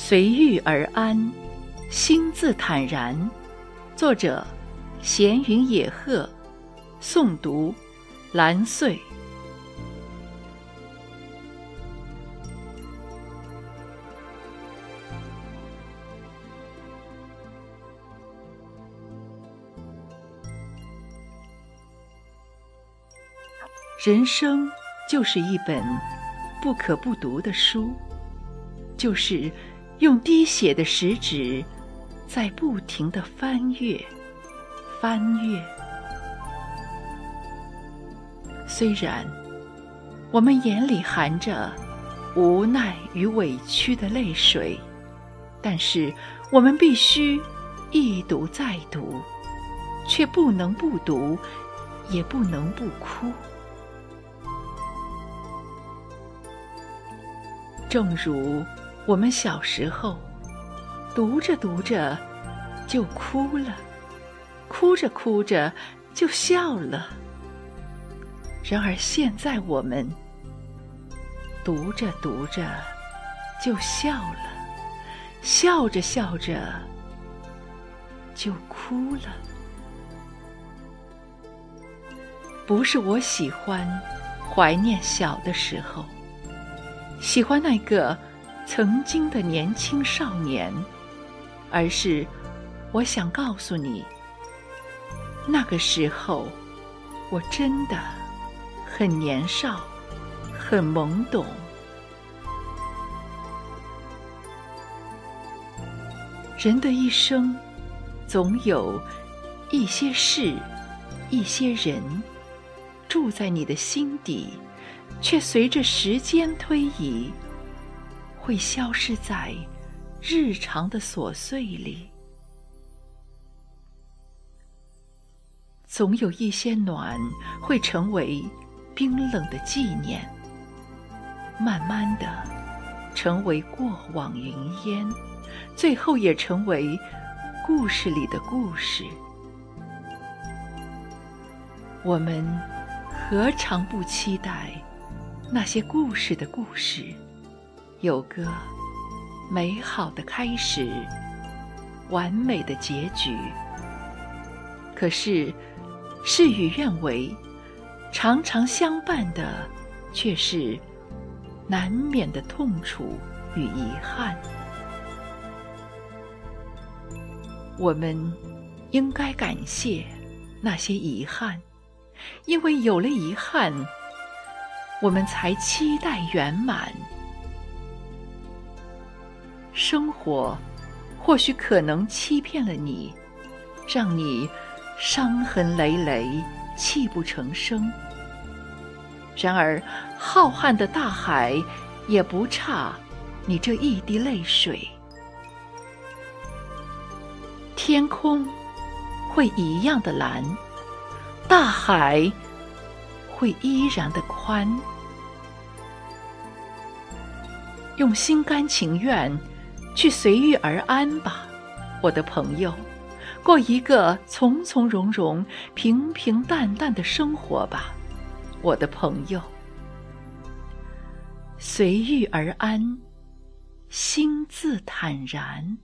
随遇而安，心自坦然。作者：闲云野鹤，诵读：蓝穗。人生就是一本不可不读的书，就是用滴血的食指在不停的翻阅、翻阅。虽然我们眼里含着无奈与委屈的泪水，但是我们必须一读再读，却不能不读，也不能不哭。正如我们小时候，读着读着就哭了，哭着哭着就笑了。然而现在我们读着读着就笑了，笑着笑着就哭了。不是我喜欢怀念小的时候。喜欢那个曾经的年轻少年，而是我想告诉你，那个时候我真的很年少，很懵懂。人的一生，总有一些事、一些人，住在你的心底。却随着时间推移，会消失在日常的琐碎里。总有一些暖会成为冰冷的纪念，慢慢的成为过往云烟，最后也成为故事里的故事。我们何尝不期待？那些故事的故事，有个美好的开始，完美的结局。可是，事与愿违，常常相伴的却是难免的痛楚与遗憾。我们应该感谢那些遗憾，因为有了遗憾。我们才期待圆满。生活或许可能欺骗了你，让你伤痕累累、泣不成声。然而，浩瀚的大海也不差你这一滴泪水。天空会一样的蓝，大海。会依然的宽，用心甘情愿去随遇而安吧，我的朋友，过一个从从容容、平平淡淡的生活吧，我的朋友，随遇而安，心自坦然。